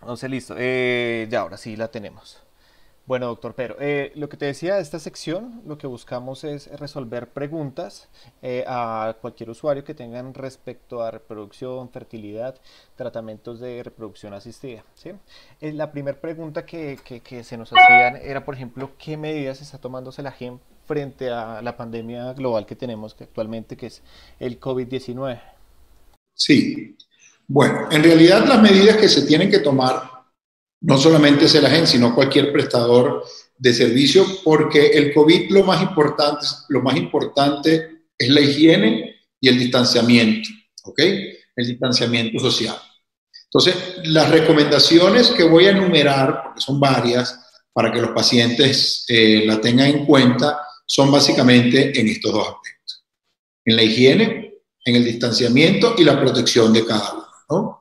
Entonces, listo. Eh, ya, ahora sí la tenemos. Bueno, doctor Pero, eh, lo que te decía de esta sección, lo que buscamos es resolver preguntas eh, a cualquier usuario que tengan respecto a reproducción, fertilidad, tratamientos de reproducción asistida. ¿sí? Eh, la primera pregunta que, que, se nos hacían era, por ejemplo, ¿qué medidas está tomándose la GEM frente a la pandemia global que tenemos actualmente, que es el COVID-19? Sí, bueno, en realidad las medidas que se tienen que tomar no solamente es el agente, sino cualquier prestador de servicio, porque el COVID lo más importante, lo más importante es la higiene y el distanciamiento, ¿ok? El distanciamiento social. Entonces, las recomendaciones que voy a enumerar, porque son varias, para que los pacientes eh, la tengan en cuenta, son básicamente en estos dos aspectos. En la higiene, en el distanciamiento y la protección de cada uno, ¿no?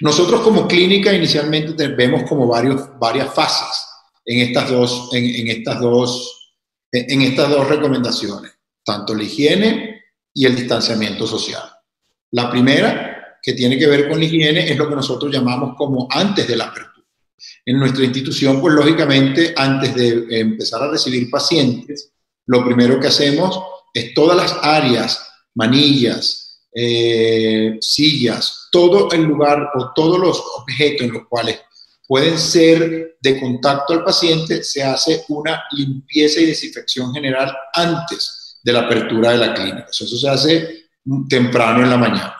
Nosotros como clínica inicialmente vemos como varios, varias fases en estas, dos, en, estas dos, en estas dos recomendaciones, tanto la higiene y el distanciamiento social. La primera, que tiene que ver con la higiene, es lo que nosotros llamamos como antes de la apertura. En nuestra institución, pues lógicamente, antes de empezar a recibir pacientes, lo primero que hacemos es todas las áreas, manillas, eh, sillas, todo el lugar o todos los objetos en los cuales pueden ser de contacto al paciente, se hace una limpieza y desinfección general antes de la apertura de la clínica. Eso se hace temprano en la mañana.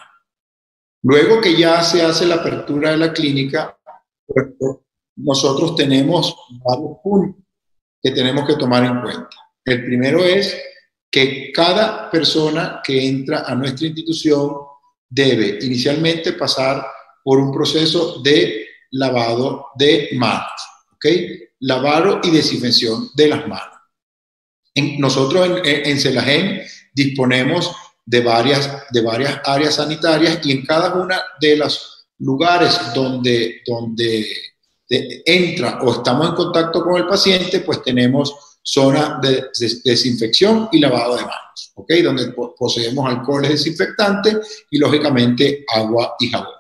Luego que ya se hace la apertura de la clínica, pues, nosotros tenemos varios puntos que tenemos que tomar en cuenta. El primero es que cada persona que entra a nuestra institución debe inicialmente pasar por un proceso de lavado de manos, ¿ok? Lavado y desinfección de las manos. nosotros en, en, disponemos de varias, de varias áreas sanitarias y en cada una de los lugares donde, donde entra o estamos en contacto con el paciente, pues tenemos zona de, desinfección y lavado de manos, ¿ok? Donde poseemos alcoholes desinfectantes y lógicamente agua y jabón.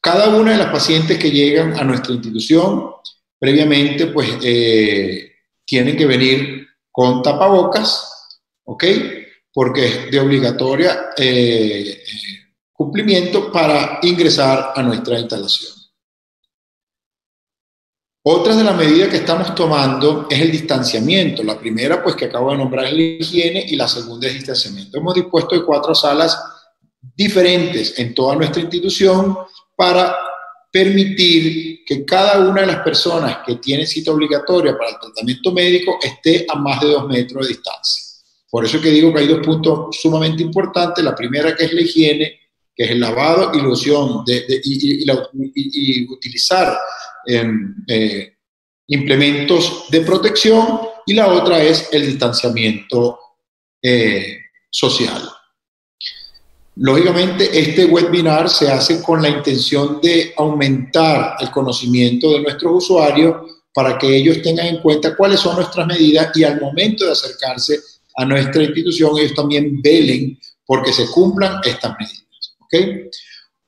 Cada una de las pacientes que llegan a nuestra institución, previamente, pues eh, tienen que venir con tapabocas, ¿ok? Porque es de obligatoria eh, eh, cumplimiento para ingresar a nuestra instalación. Otra de las medidas que estamos tomando es el distanciamiento. La primera, pues que acabo de nombrar, es la higiene y la segunda es el distanciamiento. Hemos dispuesto de cuatro salas diferentes en toda nuestra institución para permitir que cada una de las personas que tiene cita obligatoria para el tratamiento médico esté a más de dos metros de distancia. Por eso que digo que hay dos puntos sumamente importantes. La primera que es la higiene, que es el lavado y loción de, y utilizar eh, implementos de protección y la otra es el distanciamiento eh, social. Lógicamente, este webinar se hace con la intención de aumentar el conocimiento de nuestros usuarios para que ellos tengan en cuenta cuáles son nuestras medidas y al momento de acercarse a nuestra institución, ellos también velen porque se cumplan estas medidas. ¿okay?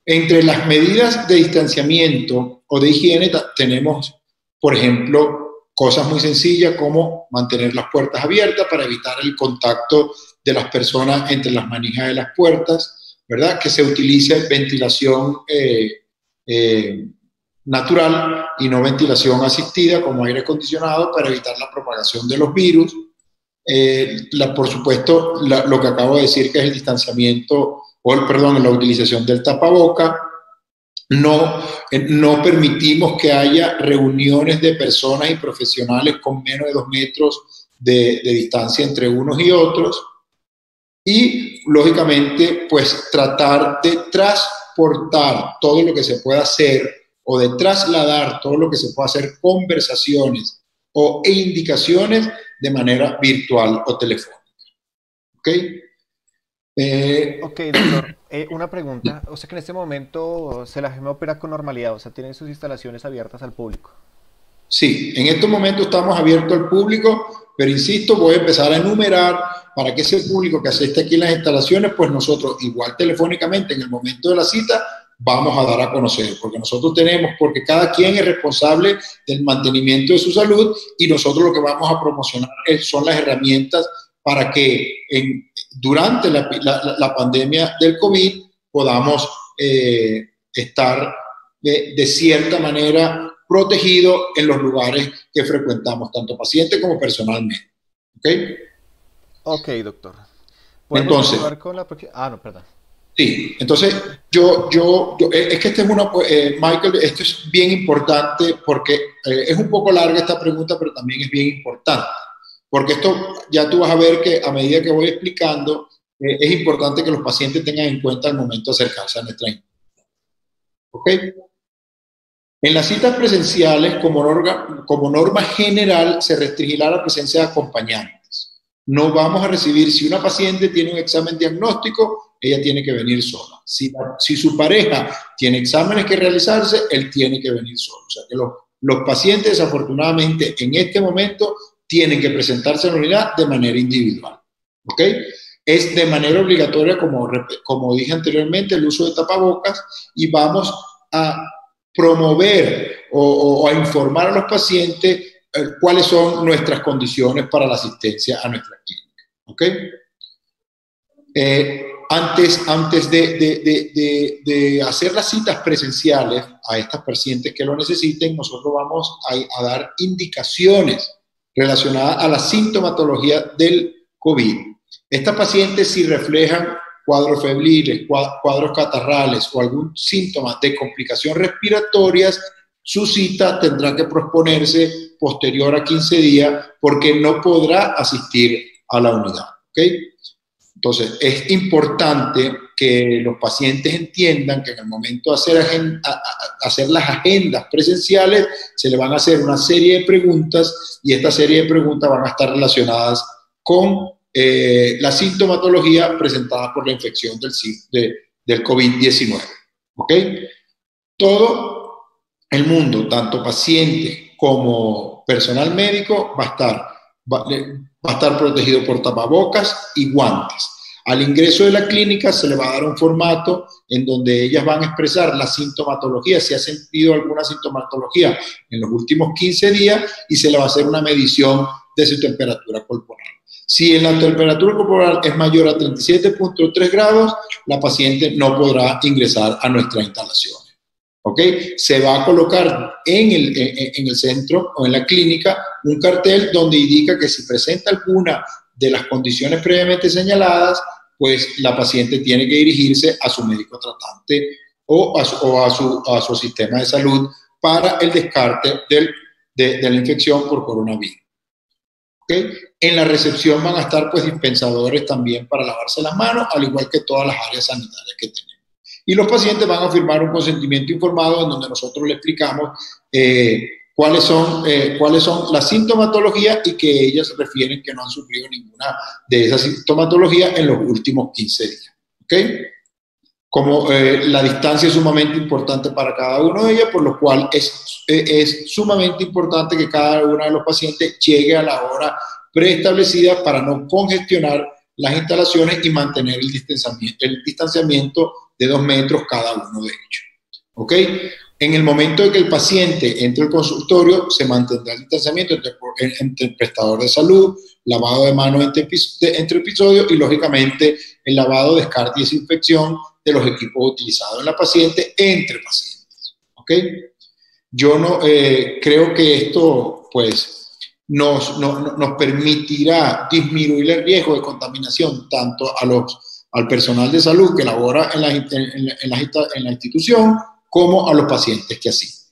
Entre las medidas de distanciamiento o de higiene tenemos, por ejemplo, cosas muy sencillas como mantener las puertas abiertas para evitar el contacto de las personas entre las manijas de las puertas, ¿verdad? Que se utilice ventilación eh, eh, natural y no ventilación asistida como aire acondicionado para evitar la propagación de los virus. Eh, por supuesto, lo que acabo de decir que es el distanciamiento o, perdón, la utilización del tapaboca. No, no permitimos que haya reuniones de personas y profesionales con menos de dos metros de, de distancia entre unos y otros. Y, lógicamente, pues tratar de transportar todo lo que se pueda hacer o de trasladar todo lo que se pueda hacer, conversaciones o e indicaciones de manera virtual o telefónica. ¿Ok? Eh, ok, doctor. Eh, una pregunta. O sea que en este momento se la opera con normalidad, o sea, tienen sus instalaciones abiertas al público. Sí, en estos momentos estamos abiertos al público, pero insisto, voy a empezar a enumerar para que ese público que asiste aquí en las instalaciones, pues nosotros igual telefónicamente en el momento de la cita vamos a dar a conocer, porque nosotros tenemos, porque cada quien es responsable del mantenimiento de su salud y nosotros lo que vamos a promocionar son las herramientas para que en, durante la, la, pandemia del COVID podamos eh, estar de, de, cierta manera protegidos en los lugares que frecuentamos, tanto pacientes como personalmente. ¿Ok? Ok, doctor. Entonces, con la... Ah, no, perdón. Sí, entonces yo, yo, eh, es que este es una, eh, Michael, esto es bien importante porque eh, es un poco larga esta pregunta, pero también es bien importante, porque esto ya tú vas a ver que a medida que voy explicando, es importante que los pacientes tengan en cuenta al momento de acercarse a nuestra ¿Ok? En las citas presenciales, como norma, como norma general, se restringirá la presencia de acompañantes. No vamos a recibir, si una paciente tiene un examen diagnóstico, ella tiene que venir sola. Si, si su pareja tiene exámenes que realizarse, él tiene que venir solo. O sea que los, los pacientes, desafortunadamente, en este momento, tienen que presentarse a la unidad de manera individual. ¿Ok? Es de manera obligatoria, como, como dije anteriormente, el uso de tapabocas y vamos a promover o, a informar a los pacientes eh, cuáles son nuestras condiciones para la asistencia a nuestra clínica. ¿Ok? Eh, antes, antes de, de, de, hacer las citas presenciales a estas pacientes que lo necesiten, nosotros vamos a, a dar indicaciones relacionadas a la sintomatología del COVID. Estas pacientes si reflejan cuadros febriles, cuadros catarrales o algún síntoma de complicación respiratorias, su cita tendrá que posponerse posterior a 15 días porque no podrá asistir a la unidad. ¿okay? Entonces, es importante que los pacientes entiendan que en el momento de hacer, las agendas presenciales, se le van a hacer una serie de preguntas y esta serie de preguntas van a estar relacionadas con eh, la sintomatología presentada por la infección del, de, del COVID-19. ¿Ok? Todo el mundo, tanto paciente como personal médico, va a estar va, a estar protegido por tapabocas y guantes. Al ingreso de la clínica se le va a dar un formato en donde ellas van a expresar la sintomatología, si ha sentido alguna sintomatología en los últimos 15 días y se le va a hacer una medición de su temperatura corporal. Si la temperatura corporal es mayor a 37.3 grados, la paciente no podrá ingresar a nuestra instalación. ¿ok? Se va a colocar en el, en el centro o en la clínica un cartel donde indica que si presenta alguna de las condiciones previamente señaladas, pues la paciente tiene que dirigirse a su médico tratante o a su, a su, sistema de salud para el descarte del, de, de, la infección por coronavirus. ¿Okay? En la recepción van a estar pues dispensadores también para lavarse las manos, al igual que todas las áreas sanitarias que tenemos y los pacientes van a firmar un consentimiento informado en donde nosotros le explicamos eh, cuáles, son, eh, cuáles son las sintomatologías y que ellas refieren que no han sufrido ninguna de esas sintomatologías en los últimos 15 días. ¿Ok? Como eh, la distancia es sumamente importante para cada uno de ellas, por lo cual es, es sumamente importante que cada uno de los pacientes llegue a la hora preestablecida para no congestionar las instalaciones y mantener el distanciamiento, el distanciamiento de dos metros cada uno de ellos. ¿Ok? En el momento de que el paciente entre al consultorio, se mantendrá el distanciamiento entre, el prestador de salud, lavado de manos entre, episodios y, lógicamente, el lavado, descarte y desinfección de los equipos utilizados en la paciente entre pacientes. ¿Ok? Yo no eh, creo que esto, pues, nos, nos permitirá disminuir el riesgo de contaminación tanto a los al personal de salud que labora en la, en, la, institución como a los pacientes que asisten.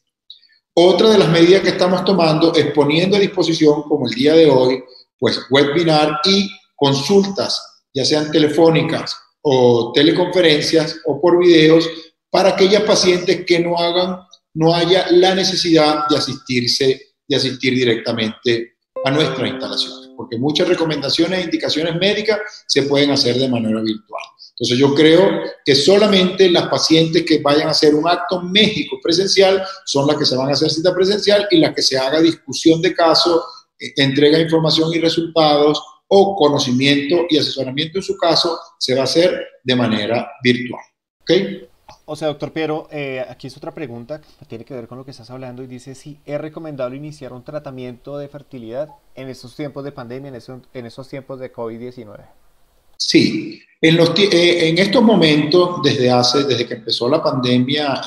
Otra de las medidas que estamos tomando es poniendo a disposición, como el día de hoy, pues webinar y consultas, ya sean telefónicas o teleconferencias o por videos, para aquellas pacientes que no hagan, no haya la necesidad de asistirse, de asistir directamente a nuestras instalaciones, porque muchas recomendaciones e indicaciones médicas se pueden hacer de manera virtual. Entonces yo creo que solamente las pacientes que vayan a hacer un acto México presencial son las que se van a hacer cita presencial y las que se haga discusión de caso, eh, entrega información y resultados o conocimiento y asesoramiento en su caso se va a hacer de manera virtual. ¿Ok? O sea, doctor Piero, eh, aquí es otra pregunta que tiene que ver con lo que estás hablando y dice si es recomendable iniciar un tratamiento de fertilidad en estos tiempos de pandemia, en, en estos tiempos de COVID-19. Sí, en, los, eh, en estos momentos, desde hace, desde que empezó la pandemia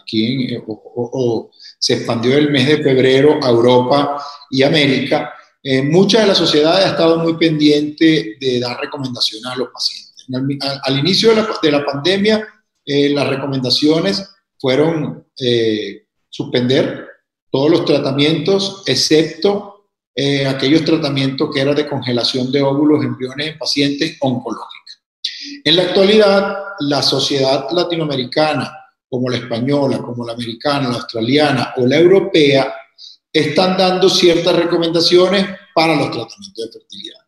aquí en, o, se expandió el mes de febrero a Europa y América, eh, muchas de la sociedades ha estado muy pendiente de dar recomendaciones a los pacientes. Al, inicio de la, de la pandemia, eh, las recomendaciones fueron eh, suspender todos los tratamientos, excepto eh, aquellos tratamientos que eran de congelación de óvulos, embriones en pacientes oncológicos. En la actualidad, la sociedad latinoamericana, como la española, como la americana, la australiana o la europea, están dando ciertas recomendaciones para los tratamientos de fertilidad.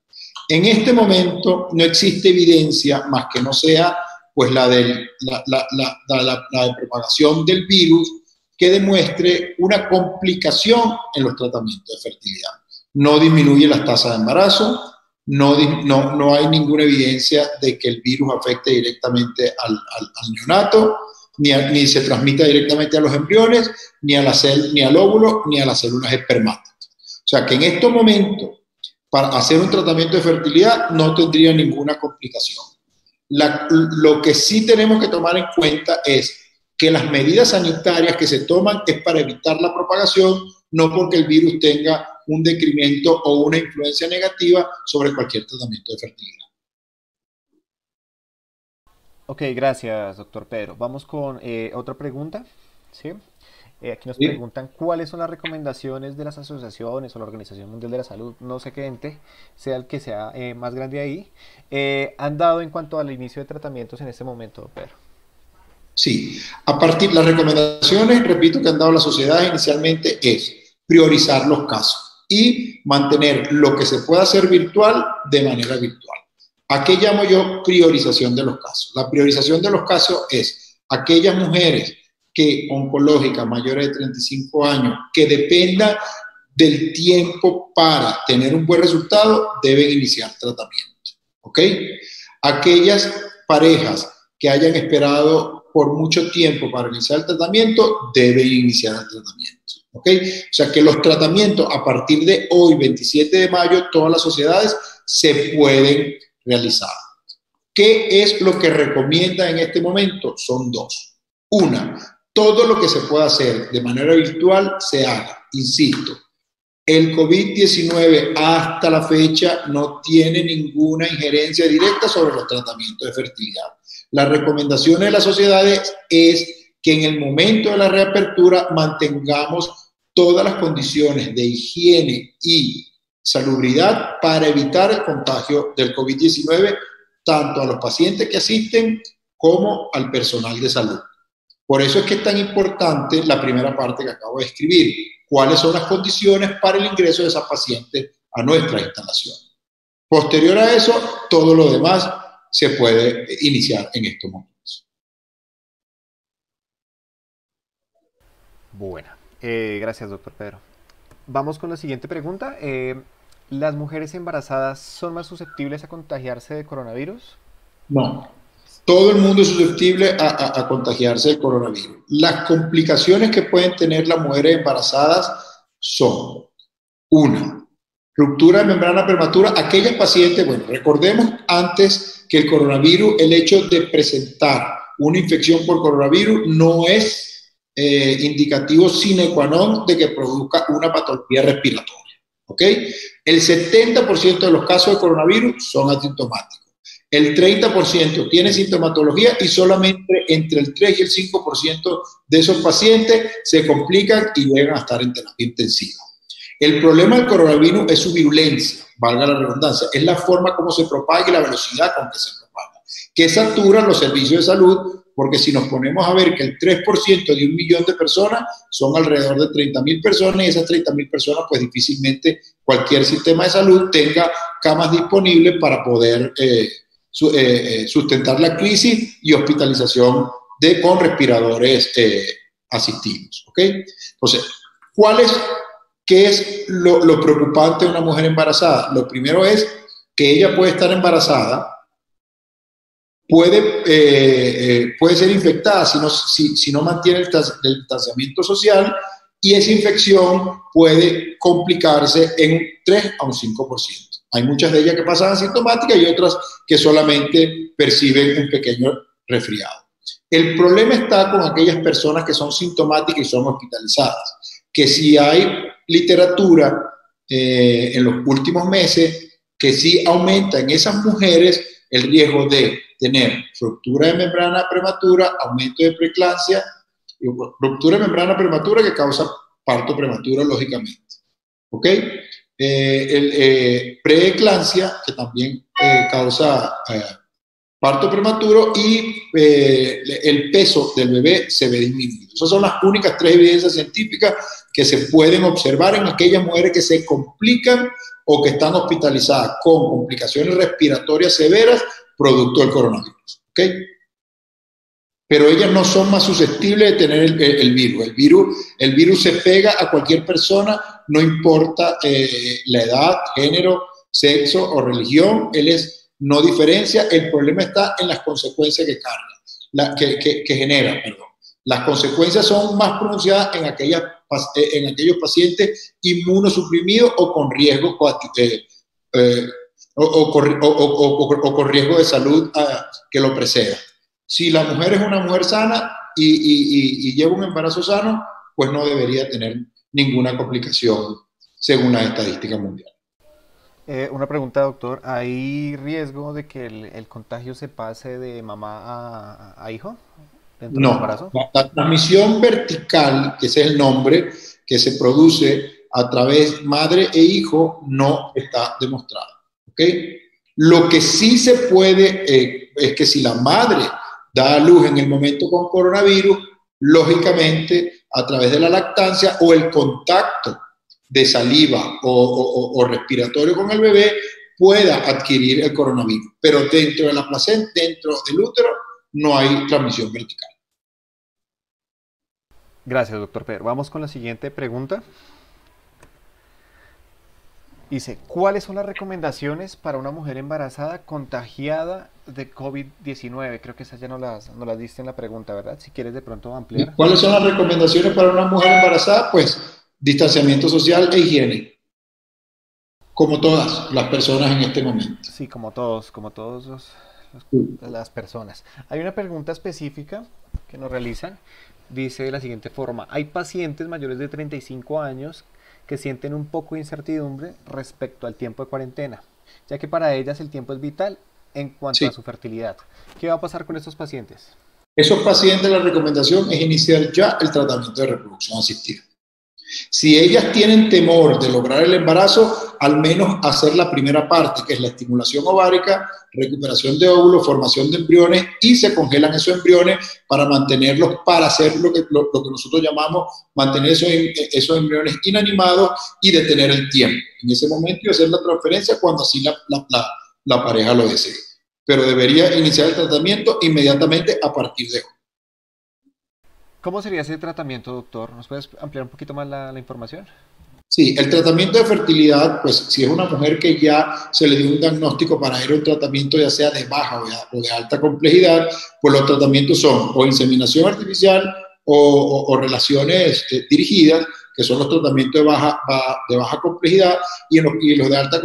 En este momento no existe evidencia más que no sea pues la, de, la, propagación del virus que demuestre una complicación en los tratamientos de fertilidad. No disminuye las tasas de embarazo, no, no, no, hay ninguna evidencia de que el virus afecte directamente al, neonato, ni, ni, se transmita directamente a los embriones, ni, a la ni al óvulo, ni a las células espermáticas. O sea que en estos momentos, para hacer un tratamiento de fertilidad, no tendría ninguna complicación lo que sí tenemos que tomar en cuenta es que las medidas sanitarias que se toman es para evitar la propagación, no porque el virus tenga un decremento o una influencia negativa sobre cualquier tratamiento de fertilidad. Ok, gracias, doctor Pedro. Vamos con eh, otra pregunta. ¿sí? Eh, aquí nos preguntan cuáles son las recomendaciones de las asociaciones o la Organización Mundial de la Salud, no sé qué ente, sea el que sea eh, más grande ahí, han dado en cuanto al inicio de tratamientos en este momento, Pedro. Sí, a partir de las recomendaciones, repito, que han dado las sociedades inicialmente es priorizar los casos y mantener lo que se pueda hacer virtual de manera virtual. ¿A qué llamo yo priorización de los casos? La priorización de los casos es aquellas mujeres que oncológica mayores de 35 años que dependa del tiempo para tener un buen resultado, deben iniciar tratamiento. ¿Ok? Aquellas parejas que hayan esperado por mucho tiempo para iniciar el tratamiento, deben iniciar el tratamiento. ¿Ok? O sea que los tratamientos a partir de hoy, 27 de mayo, todas las sociedades se pueden realizar. ¿Qué es lo que recomienda en este momento? Son dos. Una, todo lo que se pueda hacer de manera virtual se haga. Insisto, el COVID-19 hasta la fecha no tiene ninguna injerencia directa sobre los tratamientos de fertilidad. Las recomendaciones de las sociedades es que en el momento de la reapertura mantengamos todas las condiciones de higiene y salubridad para evitar el contagio del COVID-19 tanto a los pacientes que asisten como al personal de salud. Por eso es que es tan importante la primera parte que acabo de escribir, cuáles son las condiciones para el ingreso de esas pacientes a nuestra instalación. Posterior a eso, todo lo demás se puede iniciar en estos momentos. Bueno, eh, gracias doctor Pedro. Vamos con la siguiente pregunta. Eh, ¿Las mujeres embarazadas son más susceptibles a contagiarse de coronavirus? No. Todo el mundo es susceptible a, contagiarse de coronavirus. Las complicaciones que pueden tener las mujeres embarazadas son, una, ruptura de membrana prematura. Aquellas pacientes, bueno, recordemos antes que el coronavirus, el hecho de presentar una infección por coronavirus no es eh, indicativo sine qua non de que produzca una patología respiratoria. ¿Ok? El 70% de los casos de coronavirus son asintomáticos el 30% tiene sintomatología y solamente entre el 3 y el 5% de esos pacientes se complican y llegan a estar en terapia intensiva. El problema del coronavirus es su virulencia, valga la redundancia, es la forma como se propaga y la velocidad con que se propaga, que saturan los servicios de salud, porque si nos ponemos a ver que el 3% de un millón de personas son alrededor de 30 mil personas y esas 30 mil personas, pues difícilmente cualquier sistema de salud tenga camas disponibles para poder... Eh, eh, eh, sustentar la crisis y hospitalización con respiradores eh, asistidos. ¿ok? Entonces, ¿cuál es, qué es lo preocupante de una mujer embarazada? Lo primero es que ella puede estar embarazada, puede, eh, eh, puede ser infectada si no, si, no mantiene el, el distanciamiento social y esa infección puede complicarse en un 3 a un 5%. Hay muchas de ellas que pasan asintomáticas y otras que solamente perciben un pequeño resfriado. El problema está con aquellas personas que son sintomáticas y son hospitalizadas, que si hay literatura eh, en los últimos meses que sí aumenta en esas mujeres el riesgo de tener ruptura de membrana prematura, aumento de preeclampsia, ruptura de membrana prematura que causa parto prematuro, lógicamente. ¿Ok? Eh, el, eh, preeclampsia, que también eh, causa parto prematuro, y el peso del bebé se ve disminuido. Esas son las únicas tres evidencias científicas que se pueden observar en aquellas mujeres que se complican o que están hospitalizadas con complicaciones respiratorias severas producto del coronavirus. ¿ok? pero ellas no son más susceptibles de tener el, virus. El, virus. el virus se pega a cualquier persona, no importa eh, la edad, género, sexo o religión, él es no diferencia, el problema está en las consecuencias que carga, que, que, genera, perdón. Las consecuencias son más pronunciadas en, aquellas, eh, en aquellos pacientes inmunosuprimidos o con riesgo eh, o, o, o, con riesgo de salud ah, que lo preceda. Si la mujer es una mujer sana y, lleva un embarazo sano, pues no debería tener ninguna complicación según la estadística mundial. Eh, una pregunta, doctor. ¿Hay riesgo de que el, contagio se pase de mamá a, hijo? Dentro no, embarazo? La, transmisión vertical, que ese es el nombre, que se produce a través madre e hijo, no está demostrado. ¿Okay? Lo que sí se puede eh, es que si la madre da a luz en el momento con coronavirus, lógicamente a través de la lactancia o el contacto de saliva o, respiratorio con el bebé pueda adquirir el coronavirus. Pero dentro de la placenta, dentro del útero, no hay transmisión vertical. Gracias, doctor Pedro. Vamos con la siguiente pregunta. Dice, ¿cuáles son las recomendaciones para una mujer embarazada contagiada de COVID-19? Creo que esas ya no las, no las diste en la pregunta, ¿verdad? Si quieres de pronto ampliar. ¿Cuáles son las recomendaciones para una mujer embarazada? Pues distanciamiento social e higiene. Como todas las personas en este momento. Sí, como todos, como todos las personas. Hay una pregunta específica que nos realizan. Dice de la siguiente forma, hay pacientes mayores de 35 años que sienten un poco de incertidumbre respecto al tiempo de cuarentena, ya que para ellas el tiempo es vital en cuanto a su fertilidad. ¿Qué va a pasar con estos pacientes? Esos pacientes la recomendación es iniciar ya el tratamiento de reproducción asistida. Si ellas tienen temor de lograr el embarazo, al menos hacer la primera parte, que es la estimulación ovárica, recuperación de óvulos, formación de embriones y se congelan esos embriones para mantenerlos, para hacer lo que, nosotros llamamos mantener esos, esos, embriones inanimados y detener el tiempo. En ese momento y hacer la transferencia cuando así la, la, la pareja lo desee. Pero debería iniciar el tratamiento inmediatamente a partir de hoy. ¿Cómo sería ese tratamiento, doctor? ¿Nos puedes ampliar un poquito más la, información? Sí, el tratamiento de fertilidad, pues si es una mujer que ya se le dio un diagnóstico para ir a un tratamiento ya sea de baja o de, alta complejidad, pues los tratamientos son o inseminación artificial o, relaciones eh, dirigidas, que son los tratamientos de baja, de baja complejidad, y, los, y los de alta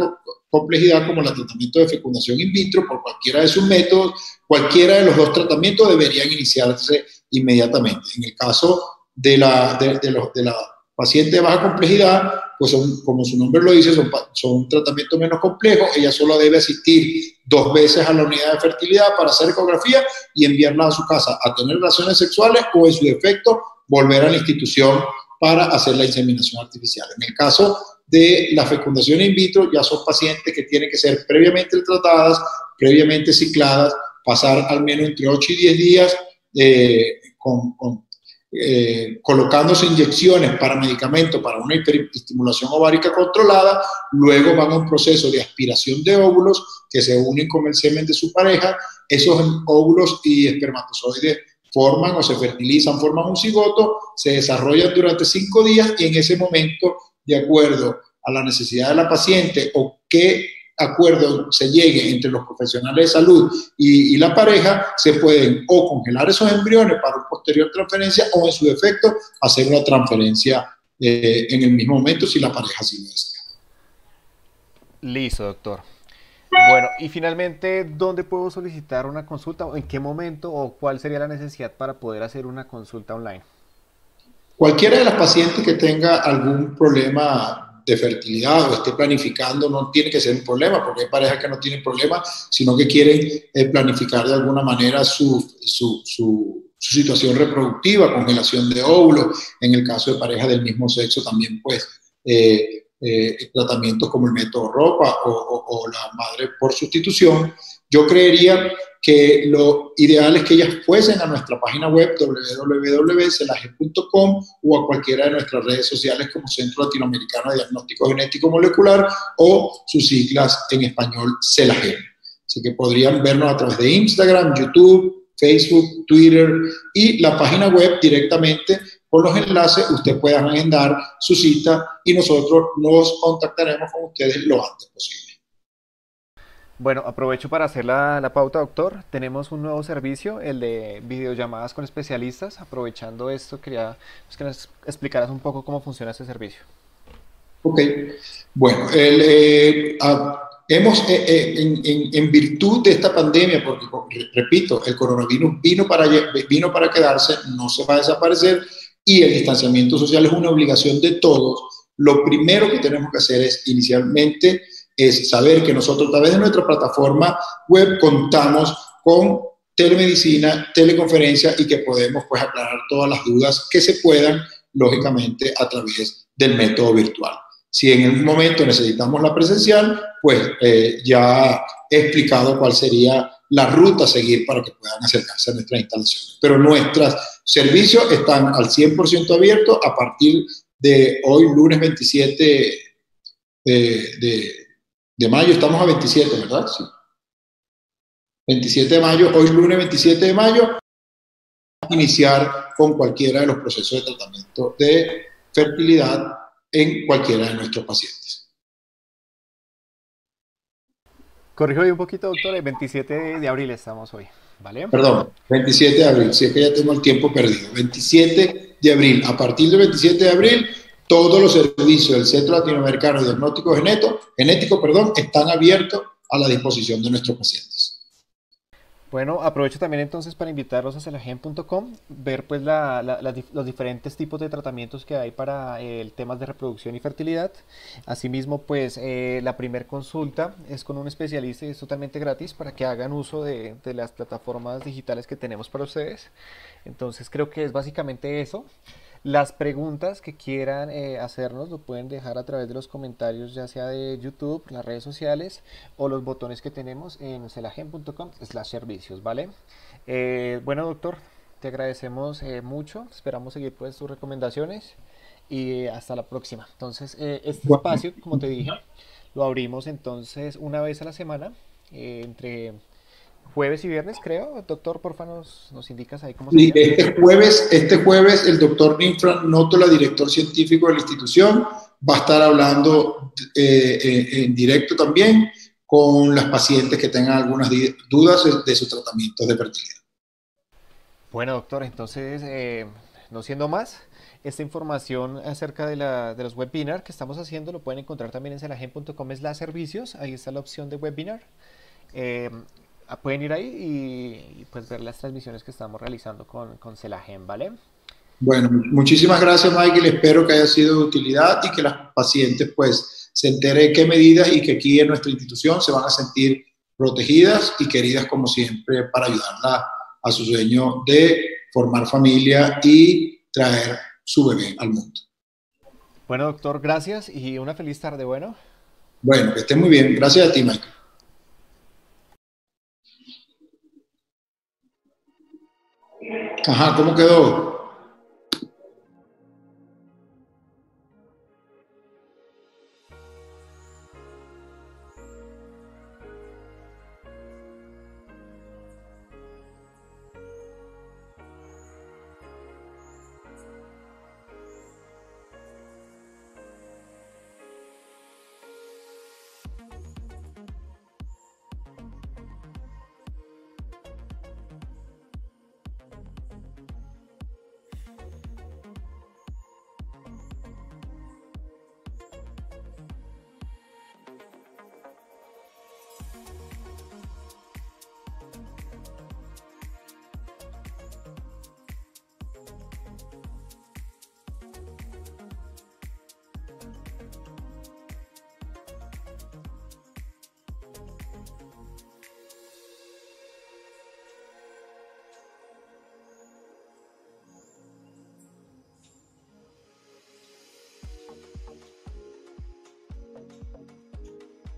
complejidad como el tratamiento de fecundación in vitro por cualquiera de sus métodos, cualquiera de los dos tratamientos deberían iniciarse inmediatamente. En el caso de la, de, los, de la paciente de baja complejidad, pues son, como su nombre lo dice, son, son un tratamiento menos complejo. Ella solo debe asistir dos veces a la unidad de fertilidad para hacer ecografía y enviarla a su casa a tener relaciones sexuales o en su defecto volver a la institución para hacer la inseminación artificial. En el caso de la fecundación in vitro, ya son pacientes que tienen que ser previamente tratadas, previamente cicladas, pasar al menos entre 8 y 10 días eh, eh, colocándose inyecciones para medicamentos para una hiperestimulación ovárica controlada, luego van a un proceso de aspiración de óvulos que se unen con el semen de su pareja, esos óvulos y espermatozoides forman o se fertilizan, forman un cigoto, se desarrollan durante cinco días y en ese momento, de acuerdo a la necesidad de la paciente o qué acuerdo se llegue entre los profesionales de salud y, la pareja, se pueden o congelar esos embriones para una posterior transferencia o en su defecto hacer una transferencia eh, en el mismo momento si la pareja así lo desea. Listo, doctor. Bueno, y finalmente, ¿dónde puedo solicitar una consulta? ¿En qué momento o cuál sería la necesidad para poder hacer una consulta online? Cualquiera de las pacientes que tenga algún problema de fertilidad o esté planificando, no tiene que ser un problema, porque hay parejas que no tienen problema, sino que quieren eh, planificar de alguna manera su, su, su, situación reproductiva, congelación de óvulos, en el caso de parejas del mismo sexo también, pues, eh, eh, tratamientos como el método ropa o, la madre por sustitución, yo creería que lo ideal es que ellas fuesen a nuestra página web www.celagen.com o a cualquiera de nuestras redes sociales como Centro Latinoamericano de Diagnóstico Genético Molecular o sus siglas en español Celagen. Así que podrían vernos a través de Instagram, YouTube, Facebook, Twitter y la página web directamente con los enlaces usted pueda agendar su cita y nosotros nos contactaremos con ustedes lo antes posible. Bueno, aprovecho para hacer la, pauta, doctor. Tenemos un nuevo servicio, el de videollamadas con especialistas. Aprovechando esto, quería pues, que nos explicaras un poco cómo funciona este servicio. Ok, bueno, eh, ah, hemos, eh, eh, en, virtud de esta pandemia, porque repito, el coronavirus vino para, vino para quedarse, no se va a desaparecer, y el distanciamiento social es una obligación de todos, lo primero que tenemos que hacer es inicialmente es saber que nosotros a través de nuestra plataforma web contamos con telemedicina, teleconferencia y que podemos pues aclarar todas las dudas que se puedan, lógicamente, a través del método virtual. Si en algún momento necesitamos la presencial, pues eh, ya he explicado cuál sería la ruta a seguir para que puedan acercarse a nuestras instalaciones. Pero nuestros servicios están al 100% abiertos a partir de hoy, lunes 27 de, mayo. Estamos a 27, ¿verdad? Sí. 27 de mayo, hoy lunes 27 de mayo, iniciar con cualquiera de los procesos de tratamiento de fertilidad en cualquiera de nuestros pacientes. Corrijo un poquito, doctor, el 27 de abril estamos hoy, ¿vale? Perdón, 27 de abril, si es que ya tengo el tiempo perdido. 27 de abril, a partir del 27 de abril, todos los servicios del Centro Latinoamericano de Diagnóstico Genético, genético perdón, están abiertos a la disposición de nuestros pacientes. Bueno, aprovecho también entonces para invitarlos a celagen.com, ver pues los diferentes tipos de tratamientos que hay para eh, el temas de reproducción y fertilidad. Asimismo, pues eh, la primera consulta es con un especialista y es totalmente gratis para que hagan uso de, de las plataformas digitales que tenemos para ustedes. Entonces creo que es básicamente eso. Las preguntas que quieran eh, hacernos lo pueden dejar a través de los comentarios, ya sea de YouTube, las redes sociales o los botones que tenemos en celagen.com slash servicios, ¿vale? Eh, bueno, doctor, te agradecemos eh, mucho. Esperamos seguir pues tus recomendaciones y hasta la próxima. Entonces, este espacio, como te dije, lo abrimos entonces una vez a la semana entre jueves y viernes, creo. Doctor, porfa, nos, nos indicas ahí cómo se sí, este jueves, este jueves el doctor Ninfra Notola, director científico de la institución, va a estar hablando eh, eh, en directo también con las pacientes que tengan algunas dudas de, sus tratamientos de fertilidad. Bueno, doctor, entonces, eh, no siendo más, esta información acerca de, la, de los webinars que estamos haciendo lo pueden encontrar también en celagen.com es la servicios, ahí está la opción de webinar. Ah, pueden ir ahí y, pues ver las transmisiones que estamos realizando con, con Celagen, ¿vale? Bueno, muchísimas gracias Michael, espero que haya sido de utilidad y que las pacientes pues se enteren qué medidas y que aquí en nuestra institución se van a sentir protegidas y queridas como siempre para ayudarla a su sueño de formar familia y traer su bebé al mundo. Bueno, doctor, gracias y una feliz tarde, bueno. Bueno, que esté muy bien. Gracias a ti, Michael. Ajá, ¿cómo quedó?